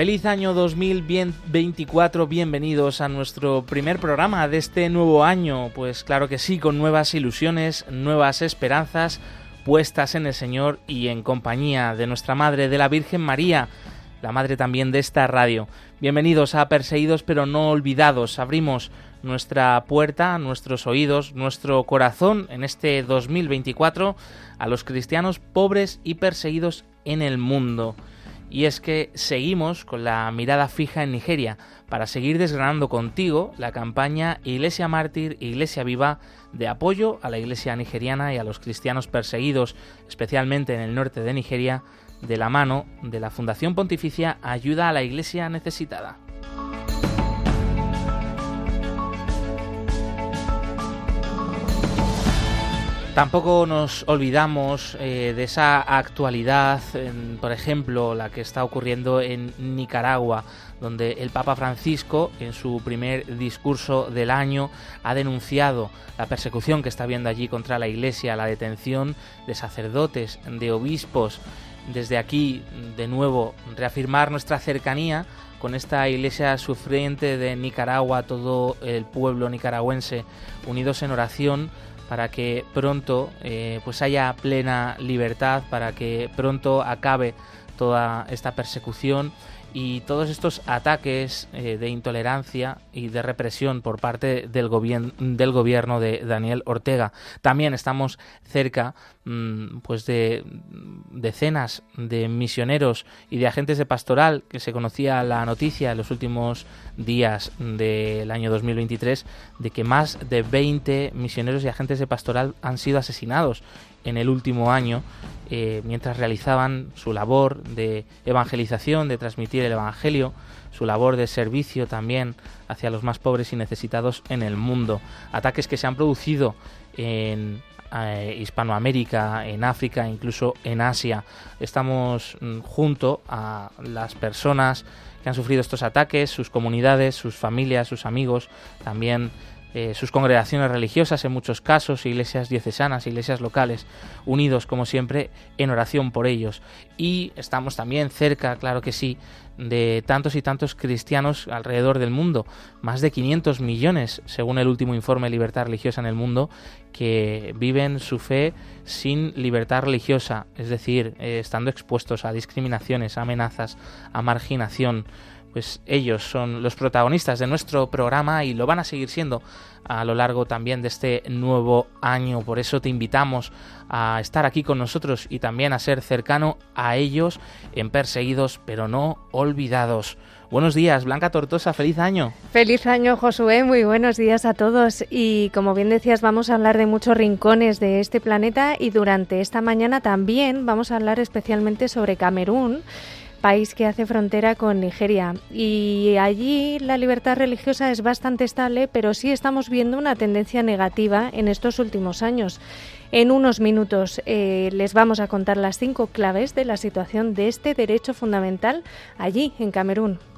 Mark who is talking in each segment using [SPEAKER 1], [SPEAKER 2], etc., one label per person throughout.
[SPEAKER 1] Feliz año 2024, bienvenidos a nuestro primer programa de este nuevo año. Pues claro que sí, con nuevas ilusiones, nuevas esperanzas puestas en el Señor y en compañía de nuestra Madre, de la Virgen María, la Madre también de esta radio. Bienvenidos a Perseguidos pero no olvidados. Abrimos nuestra puerta, nuestros oídos, nuestro corazón en este 2024 a los cristianos pobres y perseguidos en el mundo y es que seguimos con la mirada fija en Nigeria para seguir desgranando contigo la campaña Iglesia Mártir, Iglesia Viva de apoyo a la Iglesia nigeriana y a los cristianos perseguidos, especialmente en el norte de Nigeria, de la mano de la Fundación Pontificia Ayuda a la Iglesia Necesitada. Tampoco nos olvidamos eh, de esa actualidad, por ejemplo, la que está ocurriendo en Nicaragua, donde el Papa Francisco, en su primer discurso del año, ha denunciado la persecución que está habiendo allí contra la Iglesia, la detención de sacerdotes, de obispos. Desde aquí, de nuevo, reafirmar nuestra cercanía con esta iglesia sufriente de Nicaragua, todo el pueblo nicaragüense unidos en oración para que pronto eh, pues haya plena libertad, para que pronto acabe toda esta persecución y todos estos ataques eh, de intolerancia y de represión por parte del, del gobierno de Daniel Ortega. También estamos cerca mm, pues de decenas de misioneros y de agentes de pastoral que se conocía la noticia en los últimos días del año 2023 de que más de 20 misioneros y agentes de pastoral han sido asesinados en el último año eh, mientras realizaban su labor de evangelización, de transmitir el Evangelio, su labor de servicio también hacia los más pobres y necesitados en el mundo. Ataques que se han producido en eh, Hispanoamérica, en África, incluso en Asia. Estamos mm, junto a las personas que han sufrido estos ataques, sus comunidades, sus familias, sus amigos, también eh, sus congregaciones religiosas en muchos casos, iglesias diocesanas, iglesias locales, unidos como siempre en oración por ellos. Y estamos también cerca, claro que sí, de tantos y tantos cristianos alrededor del mundo, más de 500 millones, según el último informe de libertad religiosa en el mundo, que viven su fe sin libertad religiosa, es decir, eh, estando expuestos a discriminaciones, a amenazas, a marginación pues ellos son los protagonistas de nuestro programa y lo van a seguir siendo a lo largo también de este nuevo año. Por eso te invitamos a estar aquí con nosotros y también a ser cercano a ellos en Perseguidos pero no olvidados. Buenos días, Blanca Tortosa, feliz año.
[SPEAKER 2] Feliz año, Josué, muy buenos días a todos. Y como bien decías, vamos a hablar de muchos rincones de este planeta y durante esta mañana también vamos a hablar especialmente sobre Camerún país que hace frontera con Nigeria. Y allí la libertad religiosa es bastante estable, pero sí estamos viendo una tendencia negativa en estos últimos años. En unos minutos eh, les vamos a contar las cinco claves de la situación de este derecho fundamental allí, en Camerún.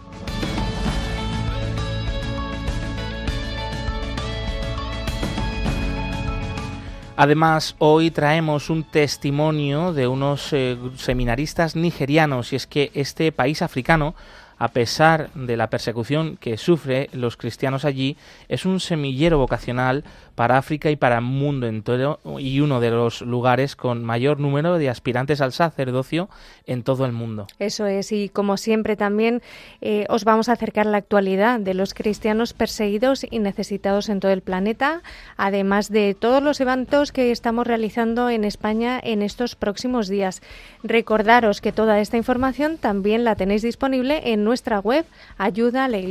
[SPEAKER 1] Además, hoy traemos un testimonio de unos eh, seminaristas nigerianos y es que este país africano a pesar de la persecución que sufre los cristianos allí, es un semillero vocacional para África y para el mundo entero y uno de los lugares con mayor número de aspirantes al sacerdocio en todo el mundo.
[SPEAKER 2] Eso es, y como siempre también eh, os vamos a acercar la actualidad de los cristianos perseguidos y necesitados en todo el planeta, además de todos los eventos que estamos realizando en España en estos próximos días. Recordaros que toda esta información también la tenéis disponible en nuestra web ayuda a la.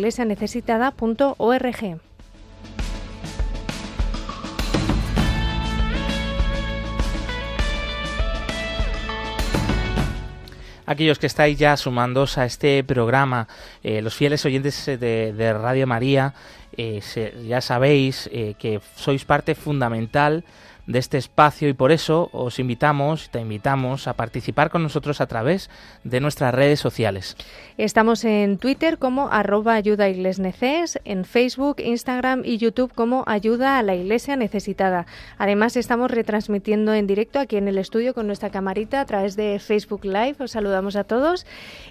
[SPEAKER 1] Aquellos que estáis ya sumándose a este programa, eh, los fieles oyentes de, Radio María, eh, ya sabéis eh, que sois parte fundamental de este espacio y por eso os invitamos, te invitamos a participar con nosotros a través de nuestras redes sociales.
[SPEAKER 2] Estamos en Twitter como arroba ayuda en Facebook, Instagram y YouTube como ayuda a la iglesia necesitada. Además estamos retransmitiendo en directo aquí en el estudio con nuestra camarita a través de Facebook Live. Os saludamos a todos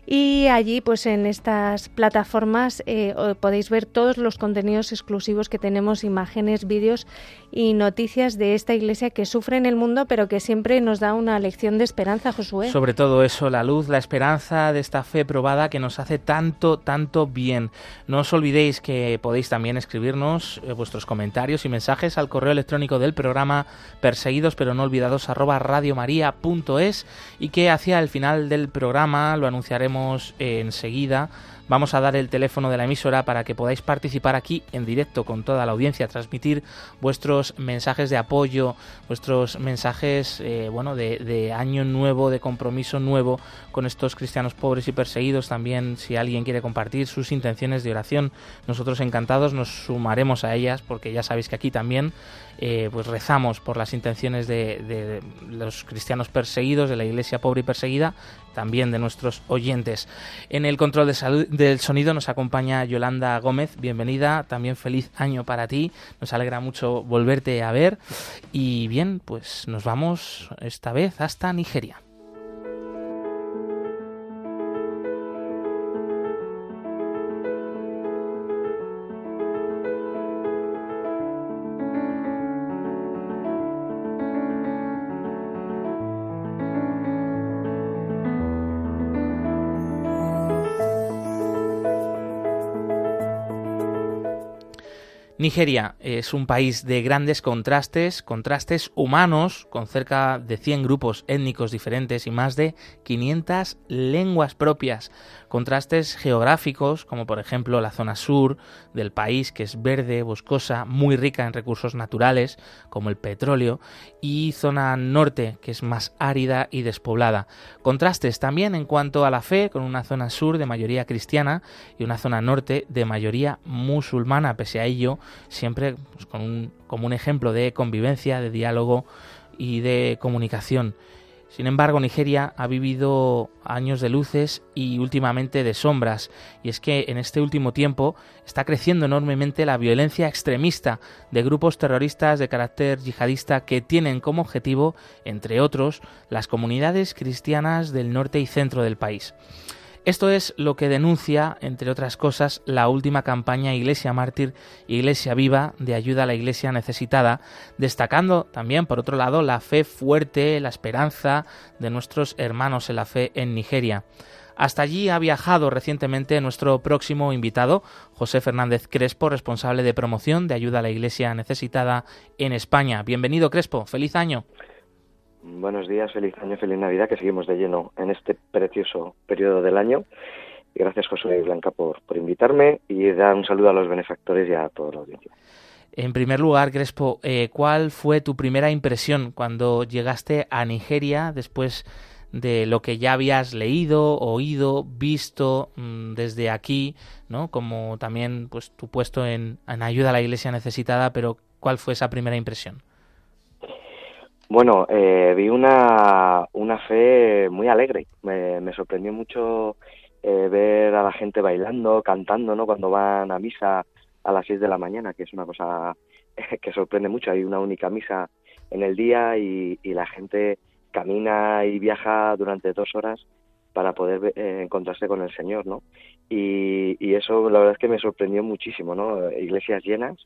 [SPEAKER 2] y allí pues en estas plataformas eh, podéis ver todos los contenidos exclusivos que tenemos, imágenes, vídeos y noticias de esta iglesia que sufre en el mundo, pero que siempre nos da una lección de esperanza, Josué.
[SPEAKER 1] Sobre todo eso, la luz, la esperanza de esta fe probada que nos hace tanto, tanto bien. No os olvidéis que podéis también escribirnos eh, vuestros comentarios y mensajes al correo electrónico del programa perseguidos pero no olvidados arroba radiomaria.es y que hacia el final del programa lo anunciaremos enseguida Vamos a dar el teléfono de la emisora para que podáis participar aquí en directo con toda la audiencia, transmitir vuestros mensajes de apoyo, vuestros mensajes eh, bueno, de, año nuevo, de compromiso nuevo con estos cristianos pobres y perseguidos. También si alguien quiere compartir sus intenciones de oración, nosotros encantados nos sumaremos a ellas porque ya sabéis que aquí también eh, pues rezamos por las intenciones de, de, los cristianos perseguidos, de la iglesia pobre y perseguida, también de nuestros oyentes. En el control de salud, del sonido nos acompaña Yolanda Gómez. Bienvenida, también feliz año para ti. Nos alegra mucho volverte a ver. Y bien, pues nos vamos esta vez hasta Nigeria. Nigeria es un país de grandes contrastes, contrastes humanos, con cerca de 100 grupos étnicos diferentes y más de 500 lenguas propias. Contrastes geográficos, como por ejemplo la zona sur del país, que es verde, boscosa, muy rica en recursos naturales, como el petróleo, y zona norte, que es más árida y despoblada. Contrastes también en cuanto a la fe, con una zona sur de mayoría cristiana y una zona norte de mayoría musulmana. Pese a ello, siempre pues, con como un ejemplo de convivencia, de diálogo y de comunicación. Sin embargo, Nigeria ha vivido años de luces y últimamente de sombras, y es que en este último tiempo está creciendo enormemente la violencia extremista de grupos terroristas de carácter yihadista que tienen como objetivo, entre otros, las comunidades cristianas del norte y centro del país. Esto es lo que denuncia, entre otras cosas, la última campaña Iglesia Mártir, Iglesia Viva de ayuda a la Iglesia necesitada, destacando también, por otro lado, la fe fuerte, la esperanza de nuestros hermanos en la fe en Nigeria. Hasta allí ha viajado recientemente nuestro próximo invitado, José Fernández Crespo, responsable de promoción de ayuda a la Iglesia necesitada en España. Bienvenido, Crespo. Feliz año.
[SPEAKER 3] Buenos días, feliz año, feliz Navidad, que seguimos de lleno en este precioso periodo del año. Y gracias, José y Blanca, por, por invitarme y dar un saludo a los benefactores y a toda la audiencia.
[SPEAKER 1] En primer lugar, Crespo, eh, ¿cuál fue tu primera impresión cuando llegaste a Nigeria después de lo que ya habías leído, oído, visto mm, desde aquí, ¿no? Como también pues tu puesto en, en ayuda a la iglesia necesitada, pero ¿cuál fue esa primera impresión?
[SPEAKER 3] Bueno, eh, vi una, una fe muy alegre. Me, sorprendió mucho eh, ver a la gente bailando, cantando, ¿no? Cuando van a misa a las 6 de la mañana, que es una cosa que sorprende mucho. Hay una única misa en el día y, y la gente camina y viaja durante dos horas para poder eh, encontrarse con el Señor, ¿no? Y, y eso la verdad es que me sorprendió muchísimo, ¿no? Iglesias llenas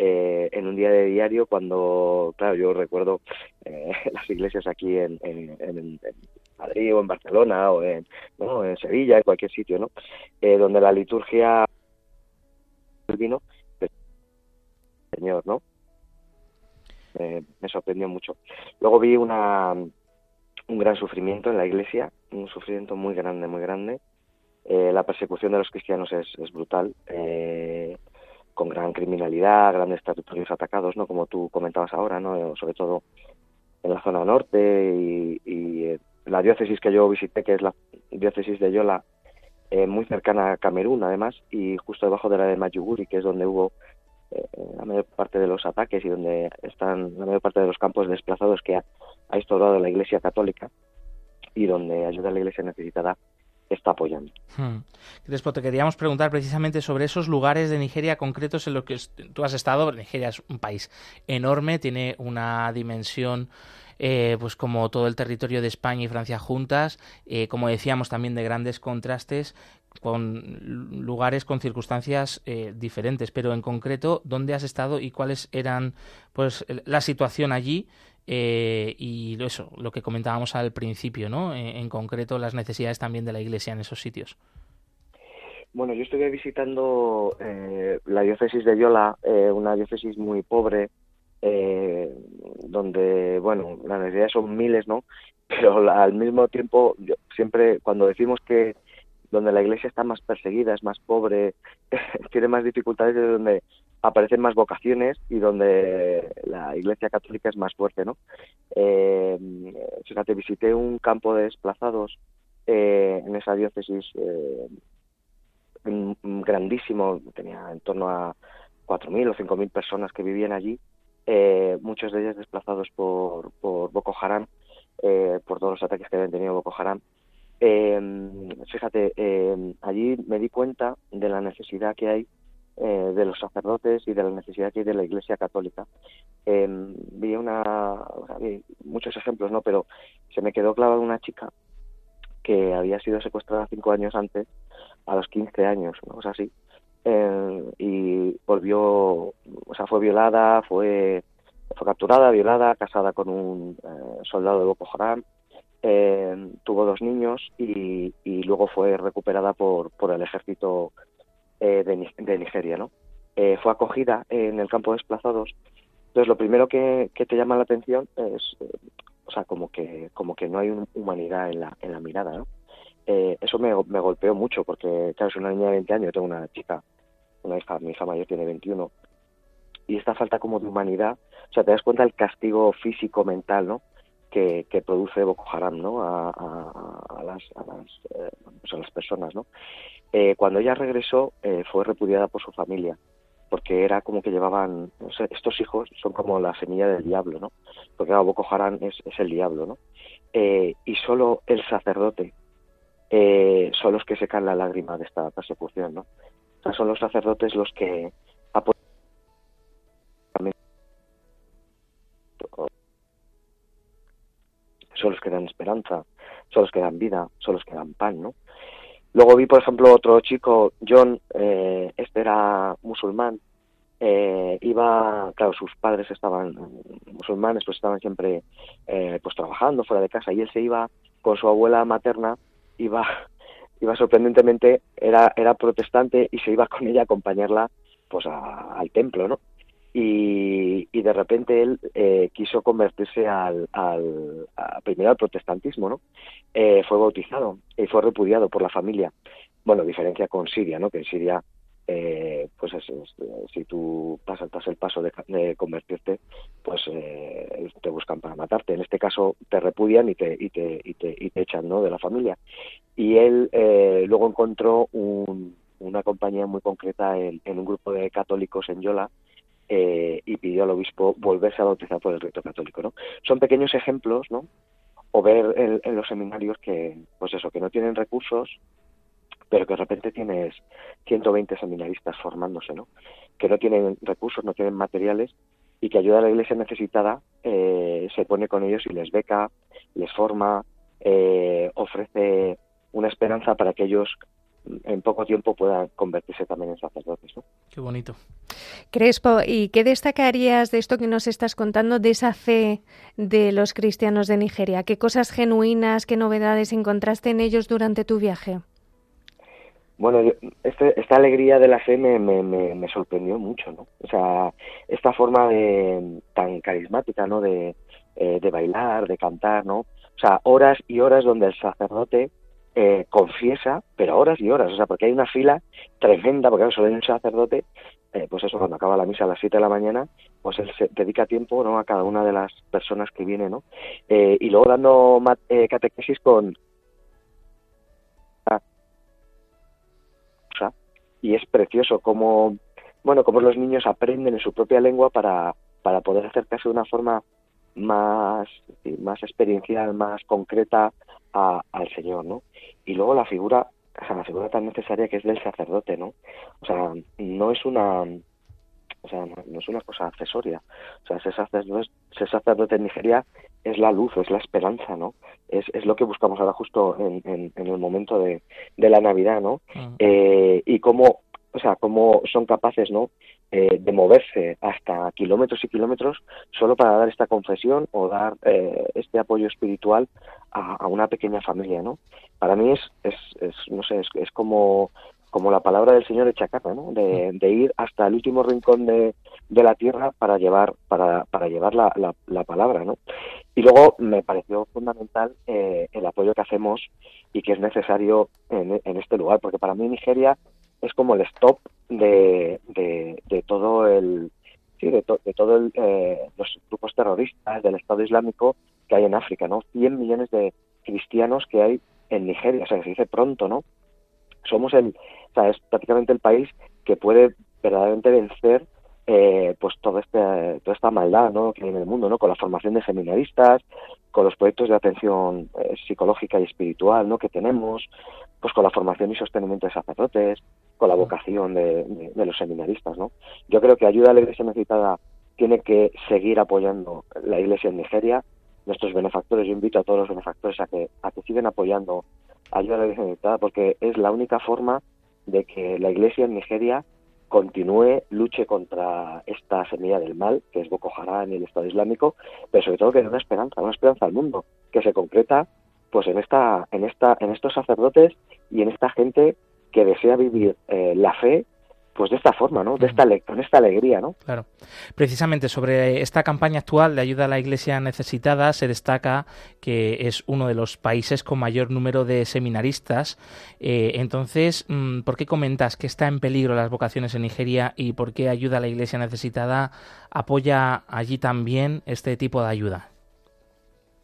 [SPEAKER 3] eh, en un día de diario cuando, claro, yo recuerdo eh, las iglesias aquí en, en, Madrid o en Barcelona o en, ¿no? en Sevilla, en cualquier sitio, ¿no? Eh, donde la liturgia vino, Señor, ¿no? me sorprendió mucho. Luego vi una, un gran sufrimiento en la iglesia, un sufrimiento muy grande, muy grande. la persecución de los cristianos es, es brutal. Eh, con gran criminalidad, grandes territorios atacados, ¿no? Como tú comentabas ahora, ¿no? Sobre todo en la zona norte y, eh, la diócesis que yo visité, que es la diócesis de Yola, eh, muy cercana a Camerún, además, y justo debajo de la de Mayuguri, que es donde hubo la mayor parte de los ataques y donde están la mayor parte de los campos desplazados que ha, ha instaurado la Iglesia Católica y donde ayuda a la Iglesia necesitada está apoyando.
[SPEAKER 1] Hmm. te queríamos preguntar precisamente sobre esos lugares de Nigeria concretos en los que tú has estado. Nigeria es un país enorme, tiene una dimensión eh, pues como todo el territorio de España y Francia juntas, eh, como decíamos también de grandes contrastes con lugares con circunstancias eh, diferentes, pero en concreto, ¿dónde has estado y cuáles eran pues la situación allí eh, y eso, lo que comentábamos al principio, ¿no? Eh, en, concreto, las necesidades también de la Iglesia en esos sitios.
[SPEAKER 3] Bueno, yo estuve visitando eh, la diócesis de Yola, una diócesis muy pobre, donde, bueno, las necesidades son miles, ¿no? Pero al mismo tiempo, siempre cuando decimos que donde la iglesia está más perseguida, es más pobre, tiene más dificultades, es donde aparecen más vocaciones y donde la Iglesia Católica es más fuerte, ¿no? Eh, fíjate, visité un campo de desplazados eh, en esa diócesis eh, grandísimo, tenía en torno a 4.000 o 5.000 personas que vivían allí, eh, muchos de ellos desplazados por, por Boko Haram, eh, por todos los ataques que habían tenido Boko Haram. fíjate, allí me di cuenta de la necesidad que hay eh, de los sacerdotes y de la necesidad que hay de la Iglesia Católica. Em, vi una, muchos ejemplos, ¿no? Pero se me quedó clavada una chica que había sido secuestrada cinco años antes, a los 15 años, ¿no? O así, em, y volvió, o sea, fue violada, fue, fue capturada, violada, casada con un eh, soldado de Boko Haram, tuvo dos niños y, y, luego fue recuperada por, por el ejército eh, de, Nigeria, ¿no? Eh, fue acogida en el campo de desplazados. Entonces, lo primero que, te llama la atención es, eh, o sea, como que, como que no hay humanidad en la, en la mirada, ¿no? eso me, me, golpeó mucho porque, claro, es una niña de 20 años, yo tengo una chica, una hija, mi hija mayor tiene 21, y esta falta como de humanidad, o sea, te das cuenta del castigo físico, mental, ¿no? Que, que, produce Boko Haram ¿no? a, a, las, a, las, pues a las personas. ¿no? Eh, cuando ella regresó eh, fue repudiada por su familia, porque era como que llevaban, estos hijos son como la semilla del diablo, ¿no? Porque claro, Boko Haram es, el diablo, ¿no? Eh, y solo el sacerdote son los que secan la lágrima de esta persecución, ¿no? O sea, son los sacerdotes los que apoyan son los que dan esperanza, son los que dan vida, son los que dan pan, ¿no? Luego vi, por ejemplo, otro chico, John, eh, este era musulmán, eh, iba, claro, sus padres estaban musulmanes, pues estaban siempre eh, pues trabajando fuera de casa y él se iba con su abuela materna, iba, iba sorprendentemente, era, era protestante y se iba con ella a acompañarla pues al templo, ¿no? Y, de repente él eh, quiso convertirse al, primero al protestantismo, ¿no? Eh, fue bautizado y fue repudiado por la familia. Bueno, diferencia con Siria, ¿no? Que en Siria, eh, pues si tú pasas, el paso de, convertirte, pues te buscan para matarte. En este caso te repudian y te, y te, y te, y te echan, ¿no? De la familia. Y él luego encontró una compañía muy concreta en un grupo de católicos en Yola, eh, y pidió al obispo volverse a bautizar por el rito católico. ¿no? Son pequeños ejemplos, ¿no? O ver en, los seminarios que, pues eso, que no tienen recursos, pero que de repente tienes 120 seminaristas formándose, ¿no? Que no tienen recursos, no tienen materiales y que ayuda a la iglesia necesitada, eh, se pone con ellos y les beca, les forma, eh, ofrece una esperanza para que ellos en poco tiempo puedan convertirse también en sacerdotes. ¿no?
[SPEAKER 1] Qué bonito.
[SPEAKER 2] Crespo, ¿y qué destacarías de esto que nos estás contando, de esa fe de los cristianos de Nigeria? ¿Qué cosas genuinas, qué novedades encontraste en ellos durante tu viaje?
[SPEAKER 3] Bueno, este, esta alegría de la fe me, me, me, sorprendió mucho, ¿no? O sea, esta forma de, tan carismática, ¿no? De, eh, de bailar, de cantar, ¿no? O sea, horas y horas donde el sacerdote eh, confiesa, pero horas y horas, o sea, porque hay una fila tremenda, porque hay un sacerdote, eh, pues eso, cuando acaba la misa a las 7 de la mañana, pues él se dedica tiempo, ¿no?, a cada una de las personas que vienen, ¿no? Eh, y luego dando catequesis con... Y es precioso como bueno, cómo los niños aprenden en su propia lengua para, para poder acercarse de una forma más, más experiencial, más concreta al Señor, ¿no? Y luego la figura, o sea, la figura tan necesaria que es del sacerdote, ¿no? O sea, no es una, o sea, no, es una cosa accesoria. O sea, ser sacerdote, ser sacerdote en Nigeria es la luz, es la esperanza, ¿no? Es, es lo que buscamos ahora justo en, en, el momento de, de, la Navidad, ¿no? Ah. Eh, y cómo, o sea, cómo son capaces, ¿no? Eh, de moverse hasta kilómetros y kilómetros solo para dar esta confesión o dar eh, este apoyo espiritual a, a, una pequeña familia, ¿no? Para mí es, es, es no sé, es, es como como la palabra del Señor echa capa, ¿no? De, ir hasta el último rincón de, de la tierra para llevar para, para llevar la, la, palabra, ¿no? Y luego me pareció fundamental eh, el apoyo que hacemos y que es necesario en, en, este lugar, porque para mí Nigeria es como el stop de, de, todo el sí, de, de todo eh, los grupos terroristas del Estado Islámico que hay en África, ¿no? 100 millones de cristianos que hay en Nigeria, o sea, que se dice pronto, ¿no? somos el, o sea, es prácticamente el país que puede verdaderamente vencer eh, pues todo este, toda esta maldad ¿no? que hay en el mundo, ¿no? con la formación de seminaristas, con los proyectos de atención eh, psicológica y espiritual ¿no? que tenemos, pues con la formación y sostenimiento de sacerdotes, con la vocación de, los seminaristas. ¿no? Yo creo que ayuda a la Iglesia necesitada tiene que seguir apoyando la Iglesia en Nigeria, nuestros benefactores, yo invito a todos los benefactores a que, a que sigan apoyando ayuda a la Iglesia necesitada porque es la única forma de que la Iglesia en Nigeria continúe, luche contra esta semilla del mal, que es Boko Haram y el Estado Islámico, pero sobre todo que dé una esperanza, una esperanza al mundo, que se concreta pues en esta, en esta, en estos sacerdotes y en esta gente que desea vivir eh, la fe pues de esta forma, ¿no? De esta con esta alegría, ¿no?
[SPEAKER 1] Claro. Precisamente sobre esta campaña actual de ayuda a la Iglesia necesitada se destaca que es uno de los países con mayor número de seminaristas. Eh, entonces, mm, ¿por qué comentas que está en peligro las vocaciones en Nigeria y por qué ayuda a la Iglesia necesitada apoya allí también este tipo de ayuda?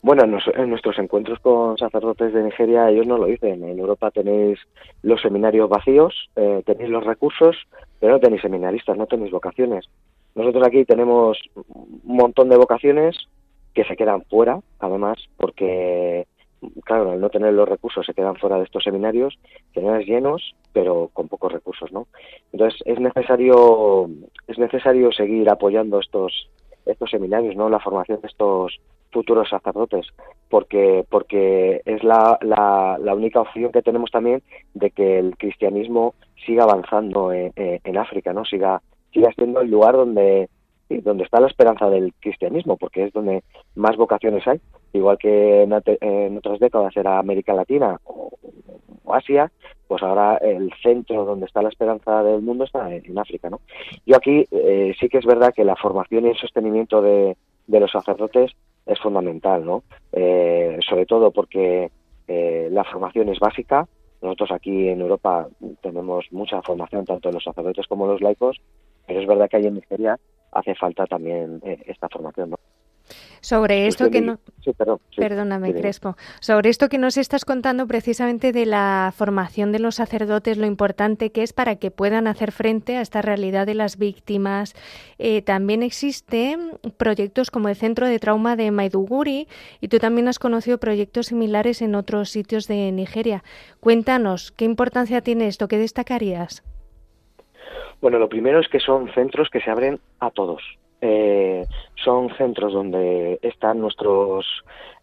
[SPEAKER 3] Bueno, en, nuestros encuentros con sacerdotes de Nigeria ellos no lo dicen. En Europa tenéis los seminarios vacíos, eh, tenéis los recursos, pero no tenéis seminaristas, no tenéis vocaciones. Nosotros aquí tenemos un montón de vocaciones que se quedan fuera, además, porque, claro, al no tener los recursos se quedan fuera de estos seminarios, seminarios llenos, pero con pocos recursos, ¿no? Entonces es necesario, es necesario seguir apoyando estos estos seminarios, ¿no? La formación de estos futuros sacerdotes, porque, porque es la, la, única opción que tenemos también de que el cristianismo siga avanzando en, en África, ¿no? Siga, siga siendo el lugar donde, donde está la esperanza del cristianismo, porque es donde más vocaciones hay, igual que en, otras décadas era América Latina o, Asia, pues ahora el centro donde está la esperanza del mundo está en, África, ¿no? Yo aquí eh, sí que es verdad que la formación y el sostenimiento de, de los sacerdotes es fundamental, ¿no? Eh, sobre todo porque eh, la formación es básica. Nosotros aquí en Europa tenemos mucha formación, tanto los sacerdotes como los laicos, pero es verdad que ahí en Nigeria hace falta también eh, esta formación, ¿no?
[SPEAKER 2] Sobre esto que no... Perdóname, Crespo. Sobre esto que nos estás contando precisamente de la formación de los sacerdotes, lo importante que es para que puedan hacer frente a esta realidad de las víctimas. Eh, también existen proyectos como el Centro de Trauma de Maiduguri y tú también has conocido proyectos similares en otros sitios de Nigeria. Cuéntanos, ¿qué importancia tiene esto? ¿Qué destacarías?
[SPEAKER 3] Bueno, lo primero es que son centros que se abren a todos eh, son centros donde están nuestros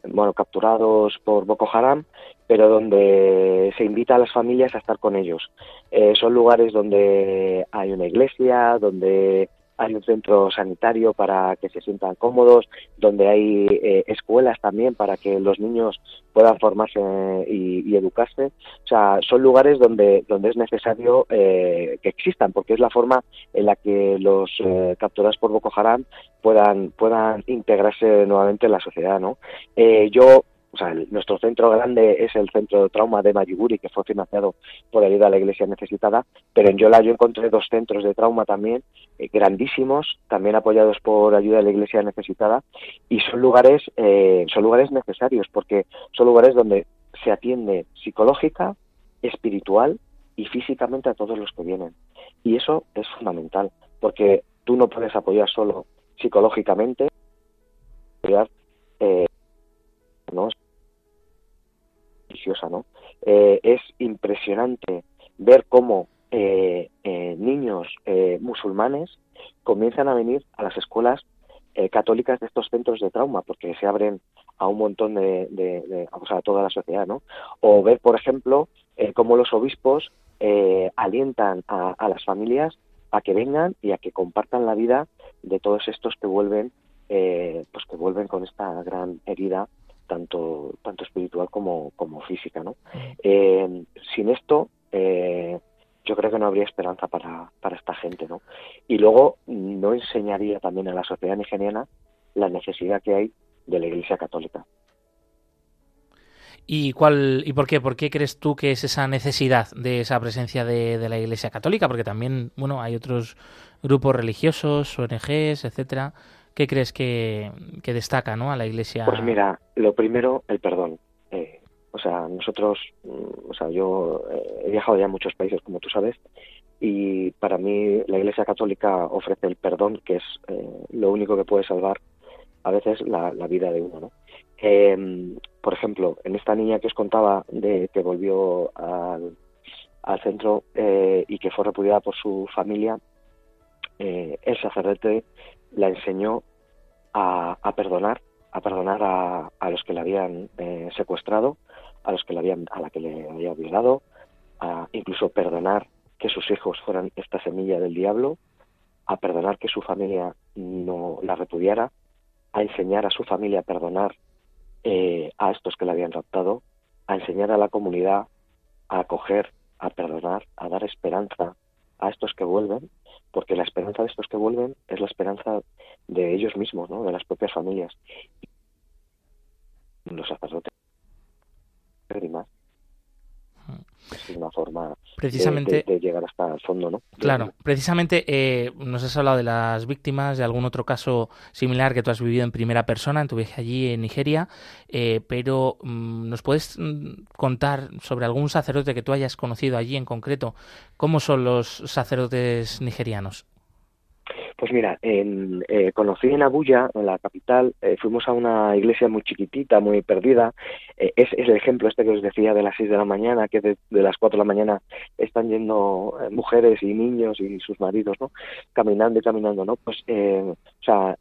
[SPEAKER 3] bueno capturados por Boko Haram pero donde se invita a las familias a estar con ellos. Eh, son lugares donde hay una iglesia donde hay un centro sanitario para que se sientan cómodos, donde hay eh, escuelas también para que los niños puedan formarse y, educarse. O sea, son lugares donde, donde es necesario eh, que existan, porque es la forma en la que los eh, capturados por Boko Haram puedan, puedan integrarse nuevamente en la sociedad. ¿no? yo o sea, nuestro centro grande es el centro de trauma de Mayiguri, que fue financiado por ayuda a la Iglesia necesitada, pero en Yola yo encontré dos centros de trauma también, eh, grandísimos, también apoyados por ayuda de la Iglesia necesitada, y son lugares, eh, son lugares necesarios, porque son lugares donde se atiende psicológica, espiritual y físicamente a todos los que vienen. Y eso es fundamental, porque tú no puedes apoyar solo psicológicamente, eh. ¿No? Eh, es impresionante ver cómo eh, eh, niños musulmanes comienzan a venir a las escuelas católicas de estos centros de trauma, porque se abren a un montón de, a toda la sociedad, ¿no? O ver, por ejemplo, cómo los obispos alientan a, a, las familias a que vengan y a que compartan la vida de todos estos que vuelven, pues que vuelven con esta gran herida tanto, tanto espiritual como, como física. ¿no? Eh, sin esto, eh, yo creo que no habría esperanza para, para esta gente. ¿no? Y luego no enseñaría también a la sociedad nigeriana la necesidad que hay de la Iglesia Católica.
[SPEAKER 1] ¿Y, cuál, ¿Y por qué? ¿Por qué crees tú que es esa necesidad de esa presencia de, de la Iglesia Católica? Porque también, bueno, hay otros grupos religiosos, ONGs, etcétera, ¿Qué crees que, destaca ¿no? a la Iglesia?
[SPEAKER 3] Pues mira, lo primero, el perdón. Eh, o sea, nosotros, mm, o sea, yo eh, he viajado ya a muchos países, como tú sabes, y para mí la Iglesia Católica ofrece el perdón, que es eh, lo único que puede salvar a veces la, vida de uno, ¿no? Em, por ejemplo, en esta niña que os contaba de que volvió al, al centro y que fue repudiada por su familia, el sacerdote la enseñó a, perdonar, a perdonar a, los que le habían eh, secuestrado, a los que le habían, a la que le había violado, a incluso perdonar que sus hijos fueran esta semilla del diablo, a perdonar que su familia no la repudiara, a enseñar a su familia a perdonar eh, a estos que la habían raptado, a enseñar a la comunidad a acoger, a perdonar, a dar esperanza a estos que vuelven porque la esperanza de estos que vuelven es la esperanza de ellos mismos, ¿no? de las propias familias. Los sacerdotes es una forma
[SPEAKER 1] precisamente,
[SPEAKER 3] de, llegar hasta el fondo, ¿no?
[SPEAKER 1] Claro, precisamente eh, nos has hablado de las víctimas, de algún otro caso similar que tú has vivido en primera persona en tu viaje allí en Nigeria, eh, pero mm, ¿nos puedes mm, contar sobre algún sacerdote que tú hayas conocido allí en concreto? ¿Cómo son los sacerdotes nigerianos?
[SPEAKER 3] Pues mira, en, eh, conocí en Abuya, en la capital, eh, fuimos a una iglesia muy chiquitita, muy perdida. Eh, es, el ejemplo este que os decía de las seis de la mañana, que de, las cuatro de la mañana están yendo mujeres y niños y sus maridos, ¿no? Caminando y caminando, ¿no? Pues, o sea,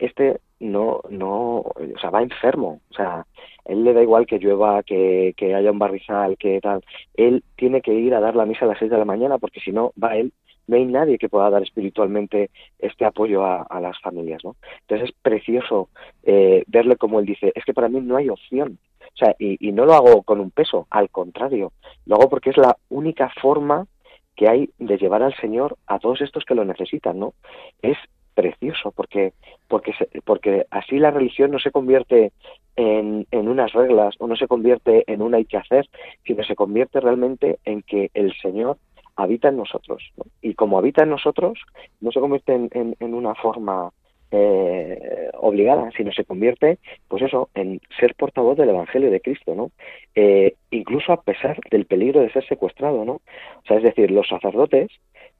[SPEAKER 3] este no, no, o sea, va enfermo, o sea, él le da igual que llueva, que, que haya un barrizal, que tal, él tiene que ir a dar la misa a las seis de la mañana porque si no va él no hay nadie que pueda dar espiritualmente este apoyo a, las familias, ¿no? Entonces es precioso eh, verle como él dice, es que para mí no hay opción, o sea, y, no lo hago con un peso, al contrario, lo hago porque es la única forma que hay de llevar al Señor a todos estos que lo necesitan, ¿no? Es precioso porque porque porque así la religión no se convierte en, en unas reglas o no se convierte en un hay que hacer sino se convierte realmente en que el Señor habita en nosotros. Y como habita en nosotros, no se convierte en, en, una forma eh, obligada, sino se convierte, pues eso, en ser portavoz del Evangelio de Cristo, ¿no? Eh, incluso a pesar del peligro de ser secuestrado, ¿no? O sea, es decir, los sacerdotes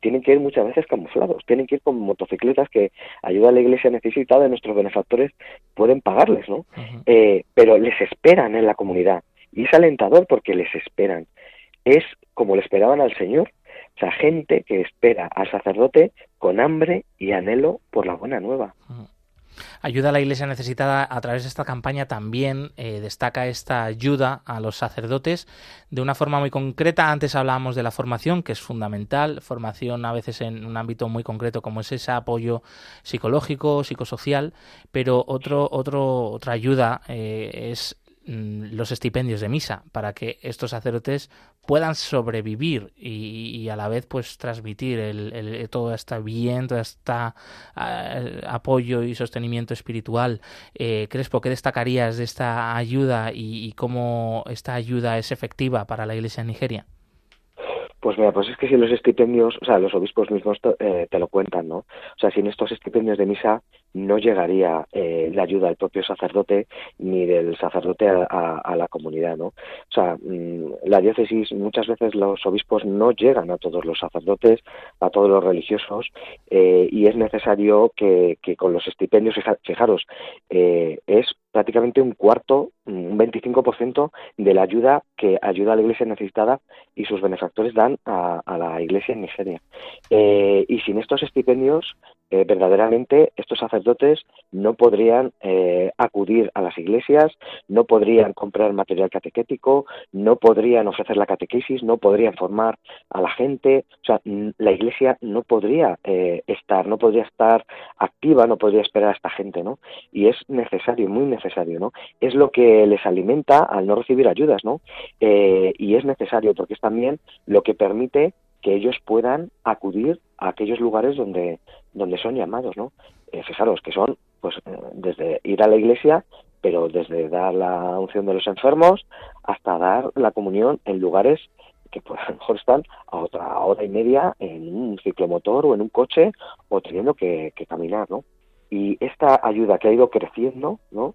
[SPEAKER 3] tienen que ir muchas veces camuflados, tienen que ir con motocicletas que ayuda a la iglesia necesitada, nuestros benefactores pueden pagarles, ¿no? Eh, pero les esperan en la comunidad y es alentador porque les esperan. Es como le esperaban al Señor, o sea, gente que espera al sacerdote con hambre y anhelo por la buena nueva.
[SPEAKER 1] Ayuda a la Iglesia necesitada a través de esta campaña también eh, destaca esta ayuda a los sacerdotes de una forma muy concreta. Antes hablábamos de la formación, que es fundamental, formación a veces en un ámbito muy concreto como es ese apoyo psicológico, psicosocial, pero otro, otro, otra ayuda eh, es los estipendios de misa para que estos sacerdotes puedan sobrevivir y, a la vez pues transmitir el, todo este bien, todo este apoyo y sostenimiento espiritual. Eh, Crespo, ¿qué destacarías de esta ayuda y, cómo esta ayuda es efectiva para la Iglesia en Nigeria?
[SPEAKER 3] Pues mira, pues es que si los estipendios, o sea, los obispos mismos te, eh, te lo cuentan, ¿no? O sea, sin estos estipendios de misa no llegaría eh, la ayuda del propio sacerdote ni del sacerdote a, la comunidad, ¿no? O sea, mmm, la diócesis, muchas veces los obispos no llegan a todos los sacerdotes, a todos los religiosos, eh, y es necesario que, que, con los estipendios, fijaros, eh, es prácticamente un cuarto, un 25% de la ayuda que ayuda a la iglesia necesitada y sus benefactores dan a, la iglesia en Nigeria. Eh, y sin estos estipendios, eh, verdaderamente estos sacerdotes no podrían eh, acudir a las iglesias, no podrían comprar material catequético, no podrían ofrecer la catequesis, no podrían formar a la gente, o sea, la iglesia no podría eh, estar, no podría estar activa, no podría esperar a esta gente, ¿no? Y es necesario, muy necesario, ¿no? Es lo que les alimenta al no recibir ayudas, ¿no? Eh, y es necesario porque es también lo que permite que ellos puedan acudir a aquellos lugares donde, donde son llamados, ¿no? Eh, fijaros que son, pues, eh, desde ir a la iglesia, pero desde dar la unción de los enfermos hasta dar la comunión en lugares que pues, a lo mejor están a otra hora y media en un ciclomotor o en un coche o teniendo que, que caminar, ¿no? Y esta ayuda que ha ido creciendo, ¿no?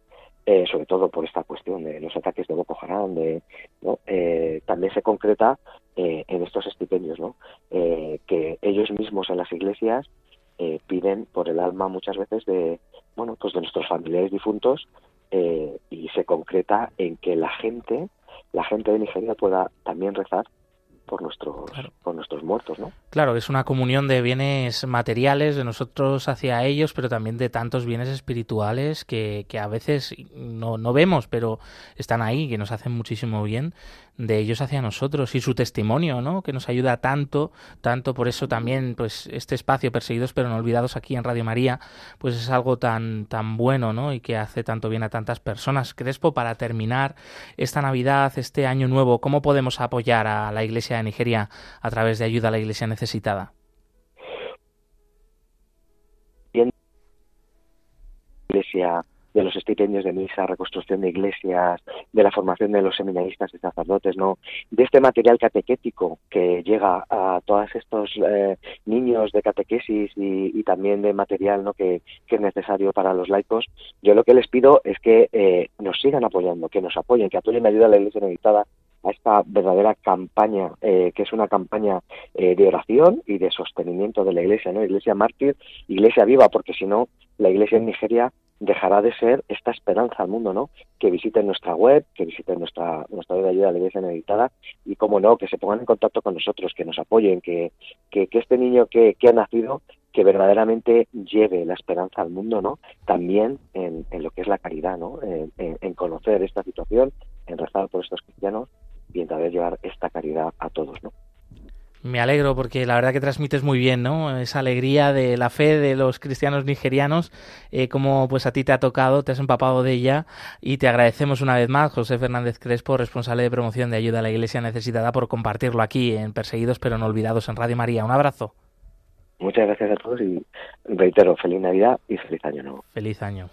[SPEAKER 3] Eh, sobre todo por esta cuestión de los ataques de Boko Haram, de, ¿no? eh, también se concreta eh, en estos estipendios, ¿no? Eh, que ellos mismos en las iglesias eh, piden por el alma muchas veces de, bueno, pues de nuestros familiares difuntos y se concreta en que la gente, la gente de Nigeria pueda también rezar por nuestros, claro. por nuestros muertos, ¿no?
[SPEAKER 1] Claro, es una comunión de bienes materiales de nosotros hacia ellos, pero también de tantos bienes espirituales que, que a veces no, no, vemos, pero están ahí, que nos hacen muchísimo bien de ellos hacia nosotros y su testimonio, ¿no? Que nos ayuda tanto, tanto por eso también, pues este espacio perseguidos pero no olvidados aquí en Radio María, pues es algo tan tan bueno, ¿no? Y que hace tanto bien a tantas personas. Crespo, para terminar esta Navidad, este año nuevo, ¿cómo podemos apoyar a la Iglesia de Nigeria a través de ayuda a la Iglesia necesitada?
[SPEAKER 3] Iglesia de los estipendios de misa, reconstrucción de iglesias, de la formación de los seminaristas y sacerdotes, ¿no? De este material catequético que llega a todos estos eh, niños de catequesis y, y, también de material, ¿no? Que, que, es necesario para los laicos. Yo lo que les pido es que eh, nos sigan apoyando, que nos apoyen, que apoyen la ayuda a la iglesia necesitada a esta verdadera campaña, eh, que es una campaña eh, de oración y de sostenimiento de la Iglesia, ¿no? Iglesia mártir, Iglesia viva, porque si no, la Iglesia en Nigeria dejará de ser esta esperanza al mundo, ¿no? Que visiten nuestra web, que visiten nuestra nuestra web de ayuda a la Iglesia necesitada y, como no, que se pongan en contacto con nosotros, que nos apoyen, que, que, este niño que, que ha nacido que verdaderamente lleve la esperanza al mundo, ¿no? También en, en lo que es la caridad, ¿no? En, conocer esta situación, en rezar por estos cristianos y en vez llevar esta caridad a todos, ¿no?
[SPEAKER 1] Me alegro porque la verdad que transmites muy bien, ¿no? Esa alegría de la fe de los cristianos nigerianos, eh, como pues a ti te ha tocado, te has empapado de ella y te agradecemos una vez más, José Fernández Crespo, responsable de promoción de ayuda a la Iglesia necesitada, por compartirlo aquí en Perseguidos pero no olvidados en Radio María. Un abrazo.
[SPEAKER 3] Muchas gracias a todos y reitero, feliz Navidad y feliz año nuevo.
[SPEAKER 1] Feliz año.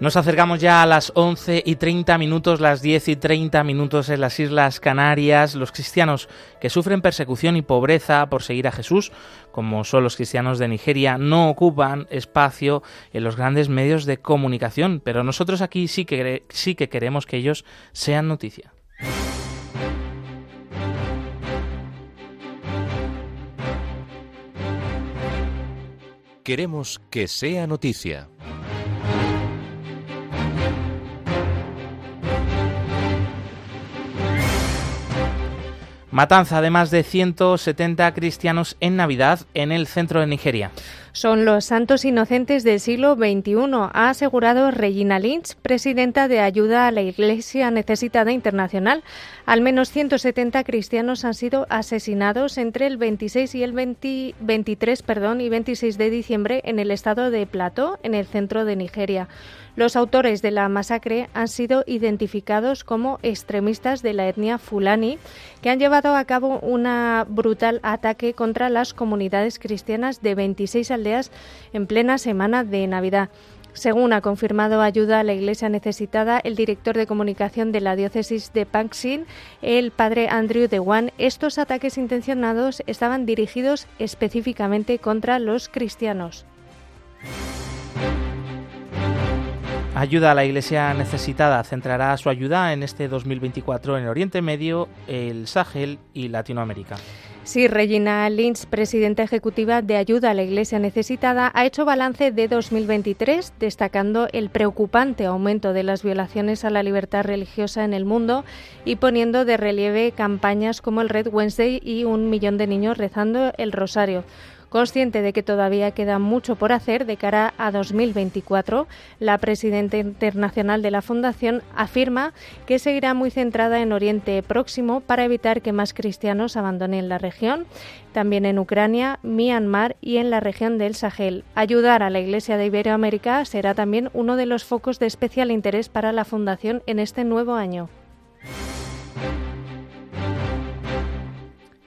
[SPEAKER 1] Nos acercamos ya a las 11 y 30 minutos, las 10 y 30 minutos en las Islas Canarias. Los cristianos que sufren persecución y pobreza por seguir a Jesús, como son los cristianos de Nigeria, no ocupan espacio en los grandes medios de comunicación, pero nosotros aquí sí que, sí que queremos que ellos sean noticia.
[SPEAKER 4] Queremos que sea noticia.
[SPEAKER 1] Matanza de más de 170 cristianos en Navidad en el centro de Nigeria.
[SPEAKER 2] Son los santos inocentes del siglo XXI, ha asegurado Regina Lynch, presidenta de Ayuda a la Iglesia Necesitada Internacional. Al menos 170 cristianos han sido asesinados entre el 26 y el 23 perdón, y 26 de diciembre en el estado de Plateau, en el centro de Nigeria. Los autores de la masacre han sido identificados como extremistas de la etnia fulani que han llevado a cabo un brutal ataque contra las comunidades cristianas de 26 aldeas en plena semana de Navidad. Según ha confirmado Ayuda a la Iglesia Necesitada el director de comunicación de la diócesis de Paxin, el padre Andrew Dewan, estos ataques intencionados estaban dirigidos específicamente contra los cristianos.
[SPEAKER 1] Ayuda a la Iglesia necesitada centrará su ayuda en este 2024 en Oriente Medio, el Sahel y Latinoamérica.
[SPEAKER 2] Sí, Regina Lynch, presidenta ejecutiva de Ayuda a la Iglesia Necesitada, ha hecho balance de 2023, destacando el preocupante aumento de las violaciones a la libertad religiosa en el mundo y poniendo de relieve campañas como el Red Wednesday y un millón de niños rezando el rosario. Consciente de que todavía queda mucho por hacer de cara a 2024, la presidenta internacional de la Fundación afirma que seguirá muy centrada en Oriente Próximo para evitar que más cristianos abandonen la región, también en Ucrania, Myanmar y en la región del Sahel. Ayudar a la Iglesia de Iberoamérica será también uno de los focos de especial interés para la Fundación en este nuevo año.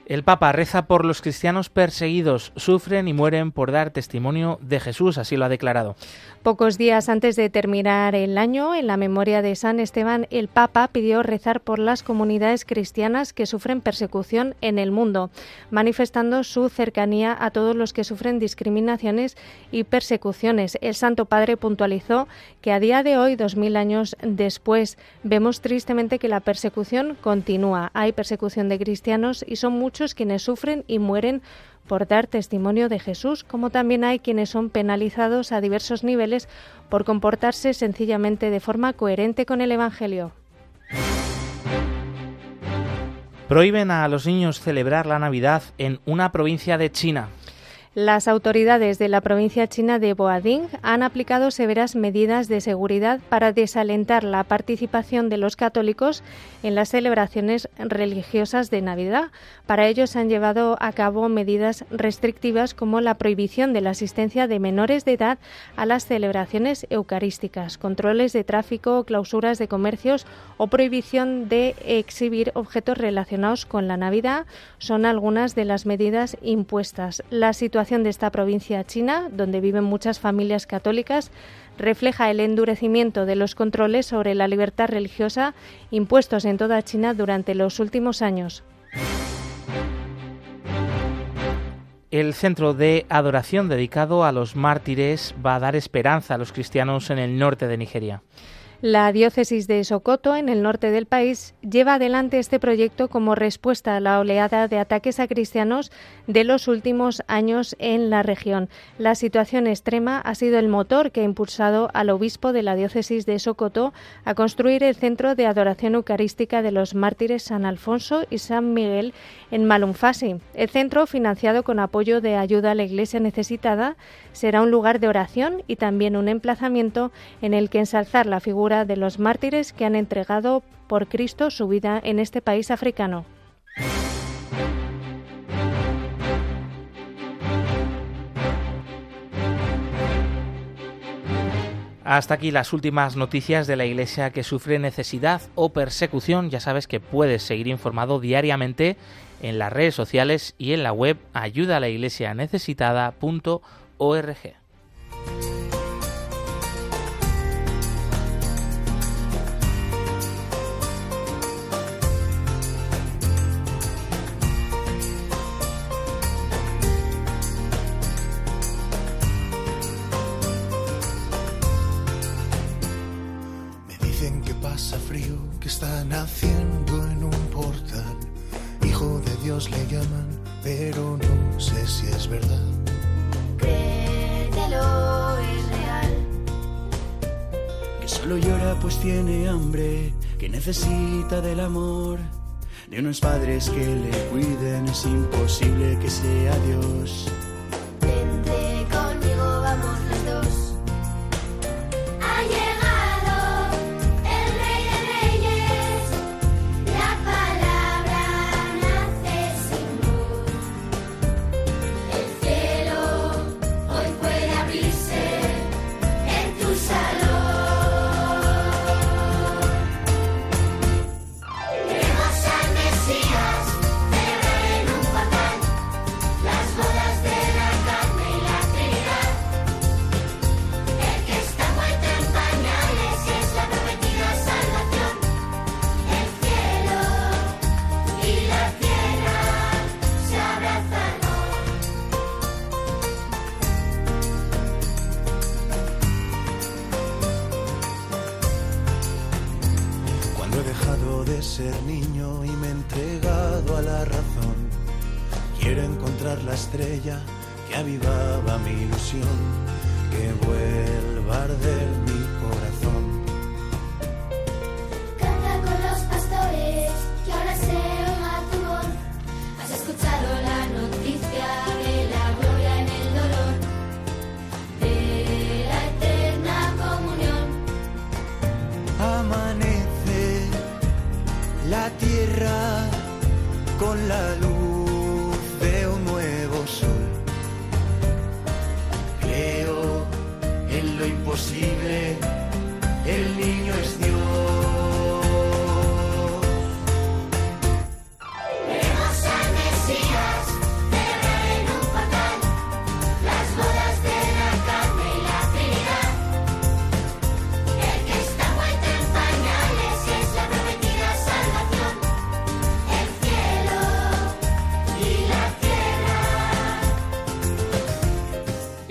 [SPEAKER 1] El Papa reza por los cristianos perseguidos, sufren y mueren por dar testimonio de Jesús, así lo ha declarado.
[SPEAKER 2] Pocos días antes de terminar el año, en la memoria de San Esteban, el Papa pidió rezar por las comunidades cristianas que sufren persecución en el mundo, manifestando su cercanía a todos los que sufren discriminaciones y persecuciones. El Santo Padre puntualizó que a día de hoy, dos mil años después, vemos tristemente que la persecución continúa. Hay persecución de cristianos y son muchos quienes sufren y mueren por dar testimonio de Jesús, como también hay quienes son penalizados a diversos niveles por comportarse sencillamente de forma coherente con el Evangelio.
[SPEAKER 1] Prohíben a los niños celebrar la Navidad en una provincia de China.
[SPEAKER 2] Las autoridades de la provincia china de Boading han aplicado severas medidas de seguridad para desalentar la participación de los católicos en las celebraciones religiosas de Navidad. Para ello se han llevado a cabo medidas restrictivas como la prohibición de la asistencia de menores de edad a las celebraciones eucarísticas, controles de tráfico, clausuras de comercios o prohibición de exhibir objetos relacionados con la Navidad son algunas de las medidas impuestas. La situación de esta provincia china, donde viven muchas familias católicas, refleja el endurecimiento de los controles sobre la libertad religiosa impuestos en toda China durante los últimos años.
[SPEAKER 1] El centro de adoración dedicado a los mártires va a dar esperanza a los cristianos en el norte de Nigeria.
[SPEAKER 2] La diócesis de Sokoto, en el norte del país, lleva adelante este proyecto como respuesta a la oleada de ataques a cristianos de los últimos años en la región. La situación extrema ha sido el motor que ha impulsado al obispo de la diócesis de Sokoto a construir el centro de adoración eucarística de los mártires San Alfonso y San Miguel en Malumfasi. El centro, financiado con apoyo de ayuda a la Iglesia necesitada, será un lugar de oración y también un emplazamiento en el que ensalzar la figura de los mártires que han entregado por Cristo su vida en este país africano.
[SPEAKER 1] Hasta aquí las últimas noticias de la Iglesia que sufre necesidad o persecución. Ya sabes que puedes seguir informado diariamente en las redes sociales y en la web ayudalaiglesianecesitada.org.
[SPEAKER 5] Le llaman, pero no sé si es verdad.
[SPEAKER 6] Créetelo, es real.
[SPEAKER 7] Que solo llora pues tiene hambre, que necesita del amor. De unos padres que le cuiden, es imposible que sea Dios.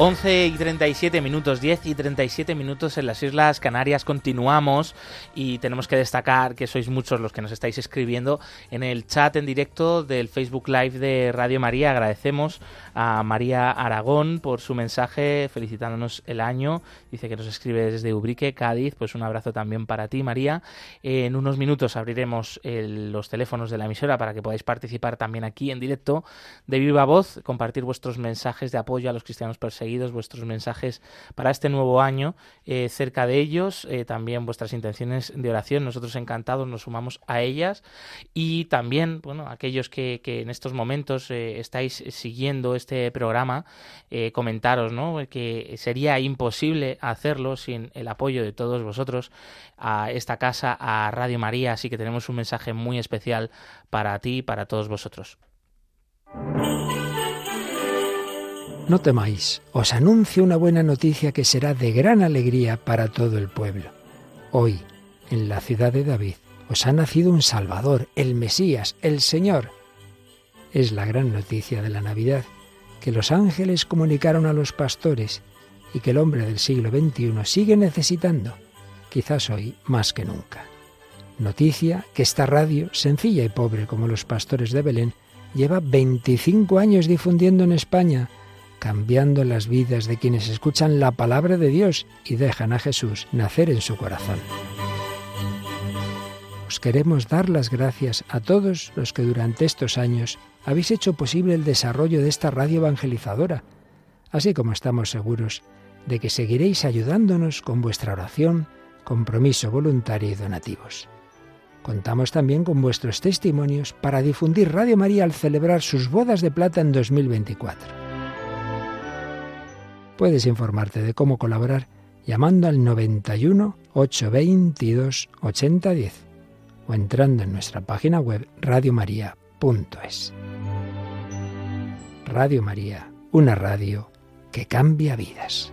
[SPEAKER 1] 11 y 37 minutos, 10 y 37 minutos en las Islas Canarias. Continuamos y tenemos que destacar que sois muchos los que nos estáis escribiendo en el chat en directo del Facebook Live de Radio María. Agradecemos a María Aragón por su mensaje felicitándonos el año. Dice que nos escribe desde Ubrique, Cádiz. Pues un abrazo también para ti, María. En unos minutos abriremos los teléfonos de la emisora para que podáis participar también aquí en directo de viva voz, compartir vuestros mensajes de apoyo a los cristianos perseguidos, vuestros mensajes para este nuevo año eh, cerca de ellos, eh, también vuestras intenciones de oración. Nosotros encantados nos sumamos a ellas y también, bueno, aquellos que, en estos momentos eh, estáis siguiendo este programa, comentaros, ¿no? Que sería imposible hacerlo sin el apoyo de todos vosotros a esta casa, a Radio María, así que tenemos un mensaje muy especial para ti y para todos vosotros.
[SPEAKER 8] No temáis, os anuncio una buena noticia que será de gran alegría para todo el pueblo. Hoy, en la ciudad de David, os ha nacido un Salvador, el Mesías, el Señor. Es la gran noticia de la Navidad, que los ángeles comunicaron a los pastores y que el hombre del siglo XXI sigue necesitando, quizás hoy más que nunca. Noticia que esta radio, sencilla y pobre como los pastores de Belén, lleva 25 años difundiendo en España, cambiando las vidas de quienes escuchan la palabra de Dios y dejan a Jesús nacer en su corazón. Os queremos dar las gracias a todos los que durante estos años habéis hecho posible el desarrollo de esta radio evangelizadora, así como estamos seguros de que seguiréis ayudándonos con vuestra oración, compromiso voluntario y donativos. Contamos también con vuestros testimonios para difundir Radio María al celebrar sus bodas de plata en 2024. Puedes informarte de cómo colaborar llamando al 91 822 8010 o entrando en nuestra página web radiomaria.es. Radio María, una radio que cambia vidas.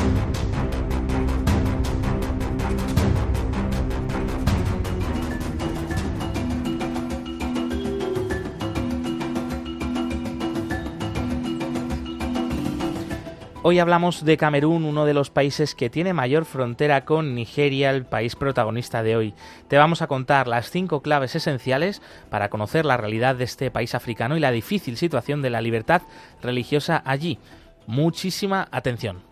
[SPEAKER 1] Hoy hablamos de Camerún, uno de los países que tiene mayor frontera con Nigeria, el país protagonista de hoy. Te vamos a contar las cinco claves esenciales para conocer la realidad de este país africano y la difícil situación de la libertad religiosa allí. Muchísima atención.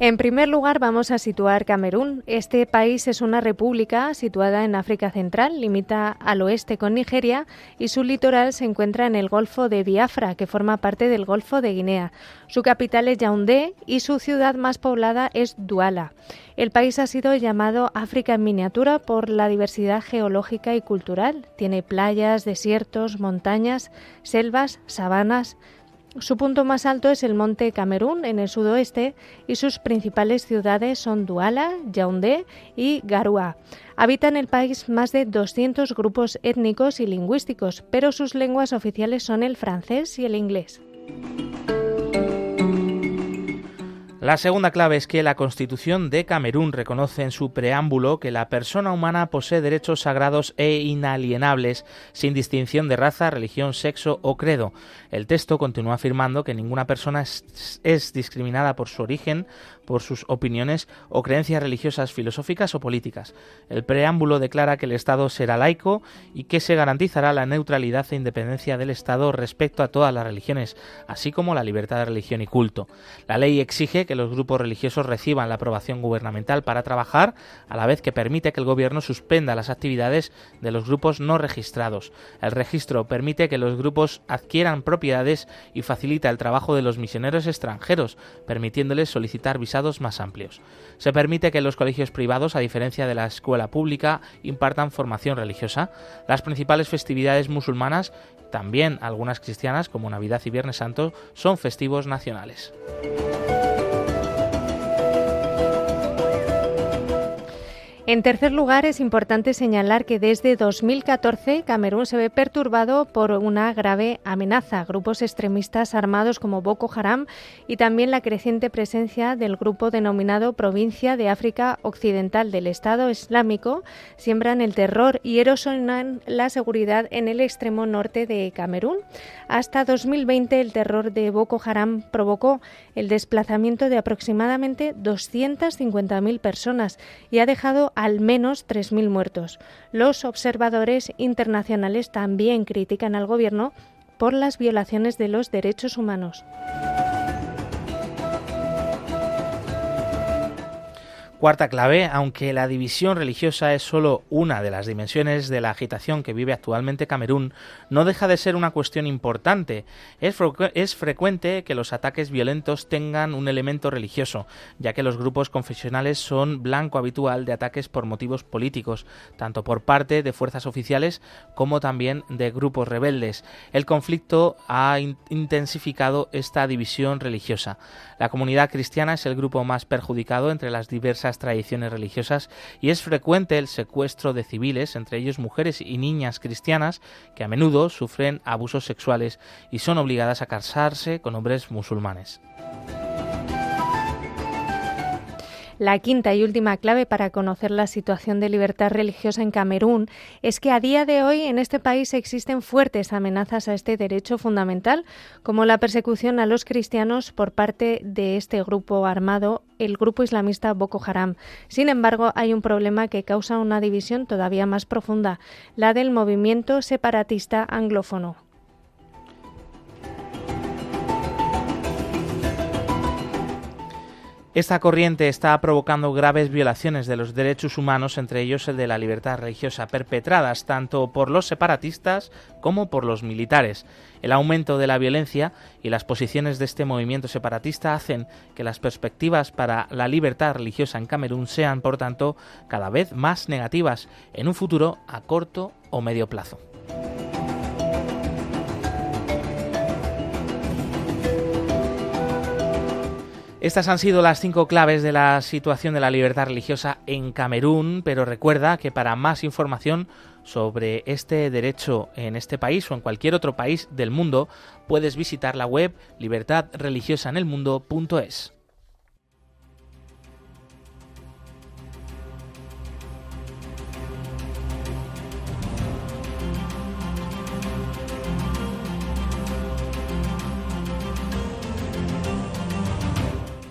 [SPEAKER 2] En primer lugar, vamos a situar Camerún. Este país es una república situada en África Central, limita al oeste con Nigeria y su litoral se encuentra en el Golfo de Biafra, que forma parte del Golfo de Guinea. Su capital es Yaoundé y su ciudad más poblada es Douala. El país ha sido llamado África en miniatura por la diversidad geológica y cultural. Tiene playas, desiertos, montañas, selvas, sabanas, su punto más alto es el monte Camerún en el sudoeste y sus principales ciudades son Douala, Yaoundé y Garoua. Habitan el país más de 200 grupos étnicos y lingüísticos, pero sus lenguas oficiales son el francés y el inglés.
[SPEAKER 1] La segunda clave es que la Constitución de Camerún reconoce en su preámbulo que la persona humana posee derechos sagrados e inalienables, sin distinción de raza, religión, sexo o credo. El texto continúa afirmando que ninguna persona es, discriminada por su origen, por sus opiniones o creencias religiosas, filosóficas o políticas. El preámbulo declara que el Estado será laico y que se garantizará la neutralidad e independencia del Estado respecto a todas las religiones, así como la libertad de religión y culto. La ley exige que los grupos religiosos reciban la aprobación gubernamental para trabajar, a la vez que permite que el gobierno suspenda las actividades de los grupos no registrados. El registro permite que los grupos adquieran propiedades y facilita el trabajo de los misioneros extranjeros, permitiéndoles solicitar visados más amplios. Se permite que los colegios privados, a diferencia de la escuela pública, impartan formación religiosa. Las principales festividades musulmanas, también algunas cristianas como Navidad y Viernes Santo, son festivos nacionales.
[SPEAKER 2] En tercer lugar, es importante señalar que desde 2014 Camerún se ve perturbado por una grave amenaza. Grupos extremistas armados como Boko Haram y también la creciente presencia del grupo denominado Provincia de África Occidental del Estado Islámico siembran el terror y erosionan la seguridad en el extremo norte de Camerún. Hasta 2020 el terror de Boko Haram provocó el desplazamiento de aproximadamente 250.000 personas y ha dejado al menos 3.000 muertos. Los observadores internacionales también critican al gobierno por las violaciones de los derechos humanos.
[SPEAKER 1] Cuarta clave, aunque la división religiosa es solo una de las dimensiones de la agitación que vive actualmente Camerún, no deja de ser una cuestión importante. Es, frecu es, frecuente que los ataques violentos tengan un elemento religioso, ya que los grupos confesionales son blanco habitual de ataques por motivos políticos, tanto por parte de fuerzas oficiales como también de grupos rebeldes. El conflicto ha in intensificado esta división religiosa. La comunidad cristiana es el grupo más perjudicado entre las diversas tradiciones religiosas y es frecuente el secuestro de civiles, entre ellos mujeres y niñas cristianas, que a menudo sufren abusos sexuales y son obligadas a casarse con hombres musulmanes.
[SPEAKER 2] La quinta y última clave para conocer la situación de libertad religiosa en Camerún es que a día de hoy en este país existen fuertes amenazas a este derecho fundamental, como la persecución a los cristianos por parte de este grupo armado, el grupo islamista Boko Haram. Sin embargo, hay un problema que causa una división todavía más profunda, la del movimiento separatista anglófono.
[SPEAKER 1] Esta corriente está provocando graves violaciones de los derechos humanos, entre ellos el de la libertad religiosa, perpetradas tanto por los separatistas como por los militares. El aumento de la violencia y las posiciones de este movimiento separatista hacen que las perspectivas para la libertad religiosa en Camerún sean, por tanto, cada vez más negativas en un futuro a corto o medio plazo. Estas han sido las cinco claves de la situación de la libertad religiosa en Camerún, pero recuerda que para más información sobre este derecho en este país o en cualquier otro país del mundo, puedes visitar la web libertadreligiosaenelmundo.es.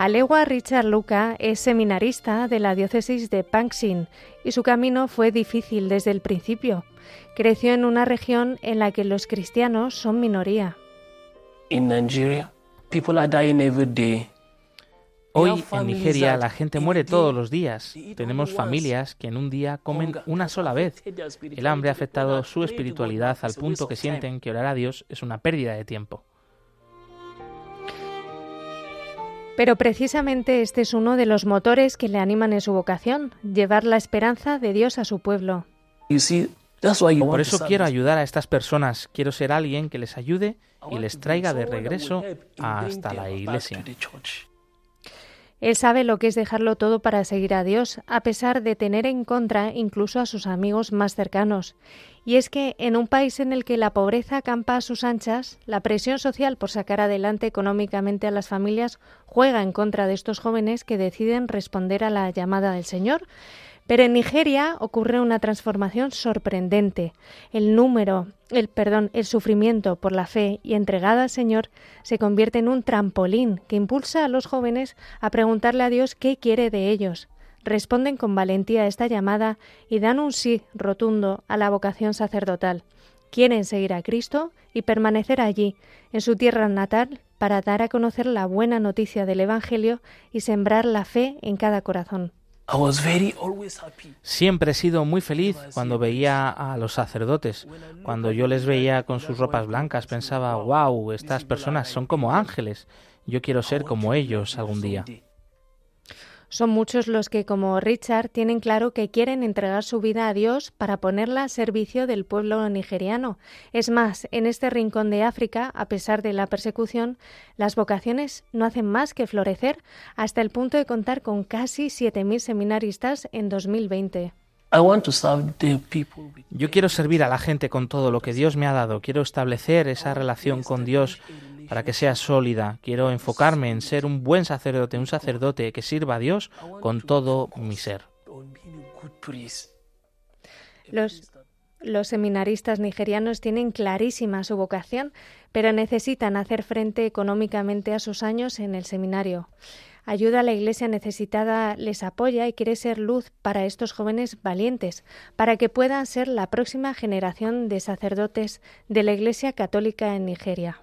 [SPEAKER 2] Alewa Richard Luca es seminarista de la diócesis de Panksin y su camino fue difícil desde el principio. Creció en una región en la que los cristianos son minoría.
[SPEAKER 9] In Nigeria, people are dying every day.
[SPEAKER 1] Hoy en Nigeria la gente muere todos los días. Tenemos familias que en un día comen una sola vez. El hambre ha afectado su espiritualidad al punto que sienten que orar a Dios es una pérdida de tiempo.
[SPEAKER 2] Pero precisamente este es uno de los motores que le animan en su vocación, llevar la esperanza de Dios a su pueblo.
[SPEAKER 1] Por eso quiero ayudar a estas personas. Quiero ser alguien que les ayude y les traiga de regreso hasta la iglesia.
[SPEAKER 2] Él sabe lo que es dejarlo todo para seguir a Dios, a pesar de tener en contra incluso a sus amigos más cercanos. Y es que en un país en el que la pobreza acampa a sus anchas, la presión social por sacar adelante económicamente a las familias juega en contra de estos jóvenes que deciden responder a la llamada del Señor. Pero en Nigeria ocurre una transformación sorprendente. El número, el perdón, el sufrimiento por la fe y entregada al Señor se convierte en un trampolín que impulsa a los jóvenes a preguntarle a Dios qué quiere de ellos. Responden con valentía a esta llamada y dan un sí rotundo a la vocación sacerdotal. Quieren seguir a Cristo y permanecer allí, en su tierra natal, para dar a conocer la buena noticia del Evangelio y sembrar la fe en cada corazón.
[SPEAKER 1] Siempre he sido muy feliz cuando veía a los sacerdotes. Cuando yo les veía con sus ropas blancas pensaba, wow, estas personas son como ángeles. Yo quiero ser como ellos algún día.
[SPEAKER 2] Son muchos los que, como Richard, tienen claro que quieren entregar su vida a Dios para ponerla a servicio del pueblo nigeriano. Es más, en este rincón de África, a pesar de la persecución, las vocaciones no hacen más que florecer hasta el punto de contar con casi 7.000 seminaristas en 2020.
[SPEAKER 9] I want to serve the people with
[SPEAKER 1] Yo quiero servir a la gente con todo lo que Dios me ha dado. Quiero establecer esa relación con Dios para que sea sólida. Quiero enfocarme en ser un buen sacerdote, un sacerdote que sirva a Dios con todo mi ser.
[SPEAKER 2] los seminaristas nigerianos tienen clarísima su vocación, pero necesitan hacer frente económicamente a sus años en el seminario. Ayuda a la Iglesia necesitada les apoya y quiere ser luz para estos jóvenes valientes, para que puedan ser la próxima generación de sacerdotes de la Iglesia Católica en Nigeria.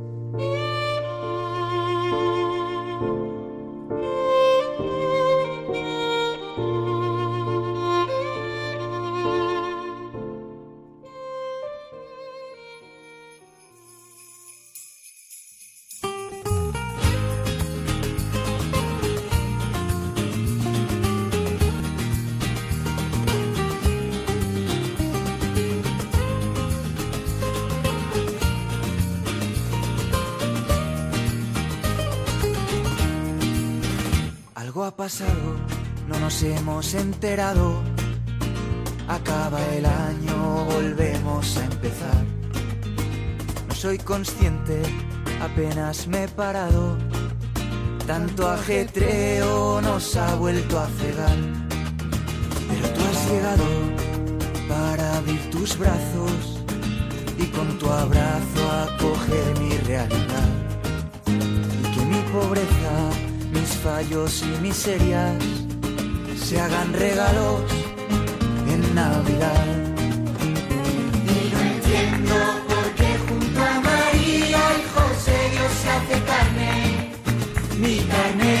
[SPEAKER 10] Algo ha pasado, no nos hemos enterado. Acaba el año, volvemos a empezar. No soy consciente, apenas me he parado. Tanto ajetreo nos ha vuelto a cegar. Pero tú has llegado para abrir tus brazos y con tu abrazo acoger mi realidad. Y que mi pobreza, fallos y miserias se hagan regalos en Navidad.
[SPEAKER 6] Y no entiendo por qué junto a María y José Dios hace carne, mi carne.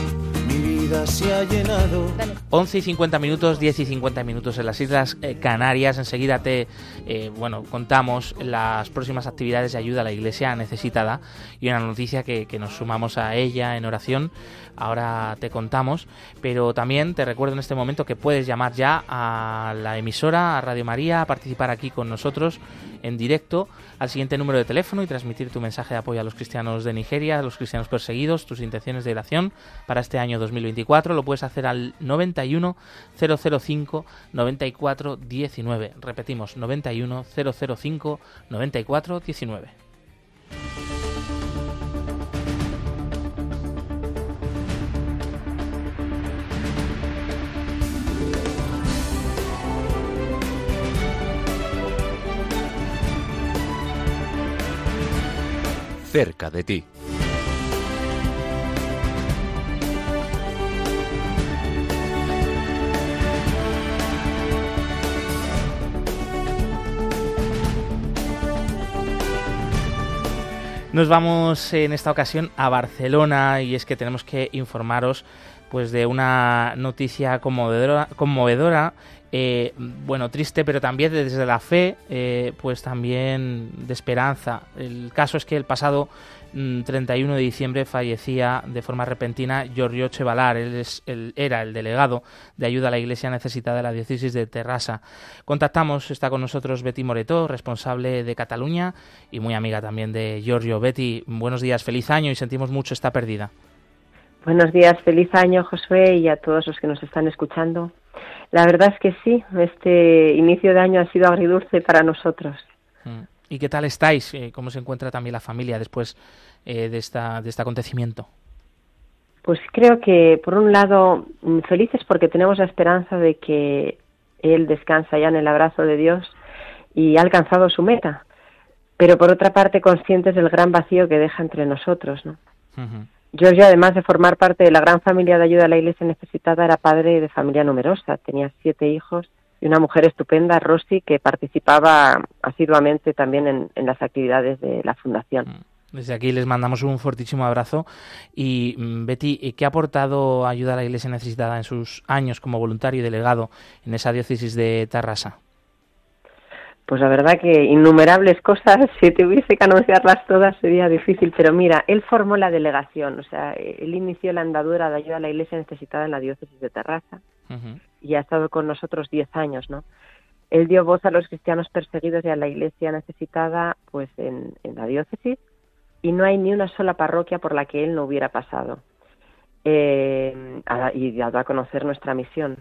[SPEAKER 5] vida se ha llenado.
[SPEAKER 1] 11 y 50 minutos, 10 y 50 minutos en las Islas eh, Canarias. Enseguida te eh, bueno, contamos las próximas actividades de ayuda a la Iglesia necesitada y una noticia que, que nos sumamos a ella en oración. Ahora te contamos, pero también te recuerdo en este momento que puedes llamar ya a la emisora, a Radio María, a participar aquí con nosotros en directo al siguiente número de teléfono y transmitir tu mensaje de apoyo a los cristianos de Nigeria, a los cristianos perseguidos, tus intenciones de oración para este año 2024. Lo puedes hacer al 91 005 94 19. Repetimos, 91 005 94 19.
[SPEAKER 4] Cerca de ti.
[SPEAKER 1] Nos vamos en esta ocasión a Barcelona y es que tenemos que informaros pues de una noticia conmovedora, conmovedora eh, bueno, triste, pero también desde la fe, eh, pues también de esperanza. El caso es que el pasado mm, 31 de diciembre fallecía de forma repentina Giorgio Chevalar. Él, es, él era el delegado de ayuda a la Iglesia necesitada de la diócesis de Terrassa. Contactamos, está con nosotros Betty Moretó, responsable de Cataluña y muy amiga también de Giorgio. Betty, buenos días, feliz año y sentimos mucho esta pérdida.
[SPEAKER 11] Buenos días, feliz año Josué y a todos los que nos están escuchando. La verdad es que sí, este inicio de año ha sido agridulce para nosotros.
[SPEAKER 1] ¿Y qué tal estáis? Eh, ¿Cómo se encuentra también la familia después eh, de, esta, de este acontecimiento?
[SPEAKER 11] Pues creo que, por un lado, mm, felices porque tenemos la esperanza de que él descansa ya en el abrazo de Dios y ha alcanzado su meta, pero por otra parte conscientes del gran vacío que deja entre nosotros, ¿no? Giorgio, además de formar parte de la gran familia de ayuda a la iglesia necesitada, era padre de familia numerosa. Tenía siete hijos y una mujer estupenda, Rosy, que participaba asiduamente también en, las actividades de la fundación.
[SPEAKER 1] Desde aquí les mandamos un fortísimo abrazo. Y mm, Betty, ¿qué ha aportado ayuda a la iglesia necesitada en sus años como voluntario y delegado en esa diócesis de Tarrasa?
[SPEAKER 11] Pues la verdad que innumerables cosas, si tuviese que anunciarlas todas sería difícil, pero mira, él formó la delegación, o sea, él inició la andadura de ayuda a la iglesia necesitada en la diócesis de Terraza y ha estado con nosotros diez años, ¿no? Él dio voz a los cristianos perseguidos y a la iglesia necesitada, pues en, en la diócesis, y no hay ni una sola parroquia por la que él no hubiera pasado. Eh, a- y dado a conocer nuestra misión.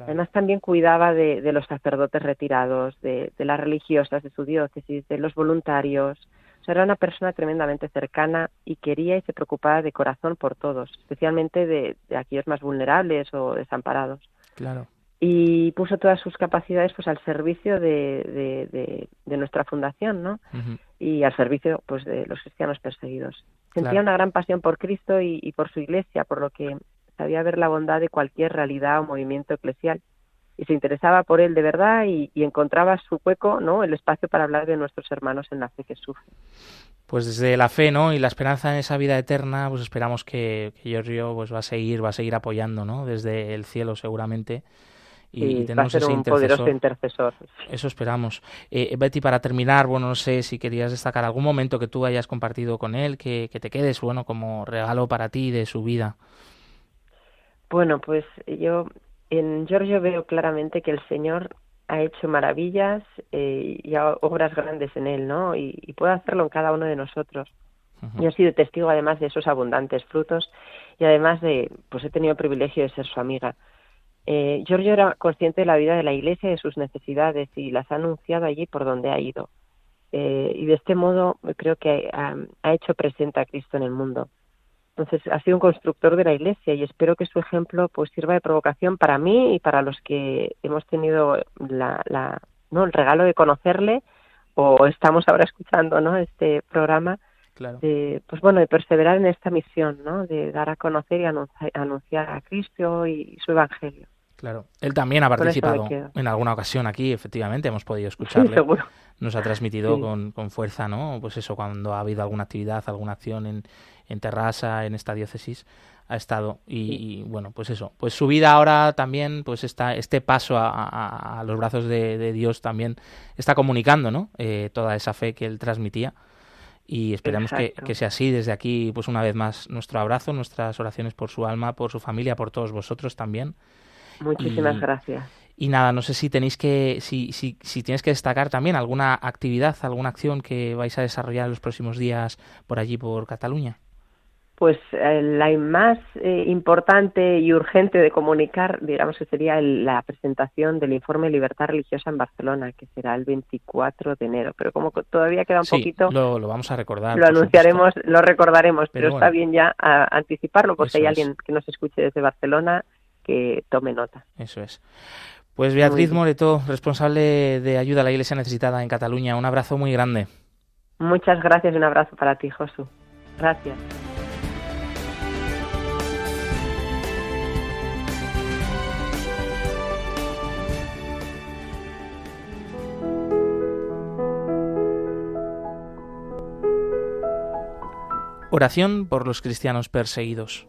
[SPEAKER 11] Además también cuidaba de, de los sacerdotes retirados, de, de las religiosas de su diócesis, de los voluntarios. O sea, era una persona tremendamente cercana y quería y se preocupaba de corazón por todos, especialmente de, de aquellos más vulnerables o desamparados.
[SPEAKER 1] Claro.
[SPEAKER 11] Y puso todas sus capacidades pues al servicio de, de, de- de nuestra fundación, ¿no? y al servicio pues de los cristianos perseguidos. Sentía
[SPEAKER 1] Claro.
[SPEAKER 11] una gran pasión por Cristo y, y por su iglesia, por lo que sabía ver la bondad de cualquier realidad o movimiento eclesial y se interesaba por él de verdad y, y encontraba su hueco, ¿no? El espacio para hablar de nuestros hermanos en la fe que sufren.
[SPEAKER 1] Pues desde la fe, ¿no? Y la esperanza en esa vida eterna, pues esperamos que, que Giorgio pues va a seguir, va a seguir apoyando, ¿no? Desde el cielo seguramente. Y,
[SPEAKER 11] Y
[SPEAKER 1] y
[SPEAKER 11] va a
[SPEAKER 1] tenemos
[SPEAKER 11] ser
[SPEAKER 1] ese
[SPEAKER 11] un poderoso
[SPEAKER 1] intercesor. Eso esperamos. Eh, Betty, para terminar, bueno, no sé si querías destacar algún momento que tú hayas compartido con él, que, que te quedes, bueno, como regalo para ti de su vida.
[SPEAKER 11] Bueno, pues yo en Giorgio veo claramente que el Señor ha hecho maravillas eh, y ha- obras grandes en él, ¿no? Y, y puede hacerlo en cada uno de nosotros. Yo he sido testigo además de esos abundantes frutos y además de, pues he tenido el privilegio de ser su amiga. Eh, Giorgio era consciente de la vida de la Iglesia y de sus necesidades y las ha anunciado allí por donde ha ido. Eh, y de este modo creo que ha, ha hecho presente a Cristo en el mundo. Entonces ha sido un constructor de la Iglesia y espero que su ejemplo pues sirva de provocación para mí y para los que hemos tenido la, la, ¿no? el regalo de conocerle o estamos ahora escuchando ¿no? este programa
[SPEAKER 1] Claro.
[SPEAKER 11] de pues bueno de perseverar en esta misión ¿no? de dar a conocer y anunciar, anunciar a Cristo y su evangelio
[SPEAKER 1] Claro. Él también ha participado en alguna ocasión aquí, efectivamente, hemos podido escucharle. Nos ha transmitido
[SPEAKER 11] Sí.
[SPEAKER 1] con, con fuerza, ¿no? Pues eso, cuando ha habido alguna actividad, alguna acción en, en Terrassa, en esta diócesis, ha estado. Y, y, bueno pues eso. Pues su vida ahora también pues está este paso a, a- a los brazos de, de Dios también está comunicando no Eh, toda esa fe que él transmitía. Y esperamos que, que sea así. Desde aquí pues una vez más nuestro abrazo nuestras oraciones por su alma por su familia por todos vosotros también
[SPEAKER 11] Muchísimas
[SPEAKER 1] Y-
[SPEAKER 11] gracias.
[SPEAKER 1] y nada, no sé si tenéis que, si, si, si tienes que destacar también alguna actividad, alguna acción que vais a desarrollar en los próximos días por allí, por Cataluña.
[SPEAKER 11] Pues eh, la más eh, importante y urgente de comunicar, digamos que sería el- la presentación del informe Libertad Religiosa en Barcelona, que será el 24 de enero. Pero como todavía queda un
[SPEAKER 1] Sí,
[SPEAKER 11] poquito,
[SPEAKER 1] lo, lo vamos a recordar.
[SPEAKER 11] lo anunciaremos, lo recordaremos, pero,
[SPEAKER 1] Pero
[SPEAKER 11] está bien ya a- anticiparlo, porque hay
[SPEAKER 1] es.
[SPEAKER 11] alguien que nos escuche desde Barcelona que tome nota.
[SPEAKER 1] Eso es. Pues Beatriz. Moreto, responsable de ayuda a la Iglesia necesitada en Cataluña, un abrazo muy grande.
[SPEAKER 11] Muchas gracias y un abrazo para ti, Josu. Gracias.
[SPEAKER 1] Oración por los cristianos perseguidos.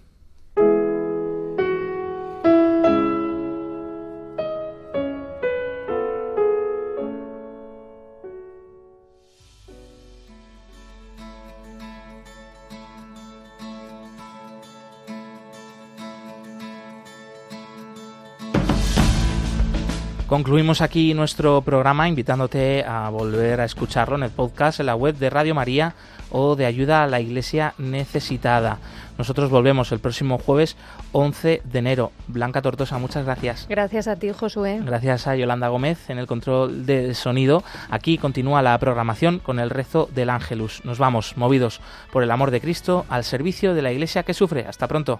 [SPEAKER 1] Concluimos aquí nuestro programa invitándote a volver a escucharlo en el podcast, en la web de Radio María o de Ayuda a la Iglesia Necesitada. Nosotros volvemos el próximo jueves 11 de enero. Blanca Tortosa, muchas gracias.
[SPEAKER 2] Gracias a ti, Josué.
[SPEAKER 1] Gracias a Yolanda Gómez en el control de sonido. Aquí continúa la programación con el rezo del Ángelus. Nos vamos, movidos por el amor de Cristo, al servicio de la Iglesia que sufre. Hasta pronto.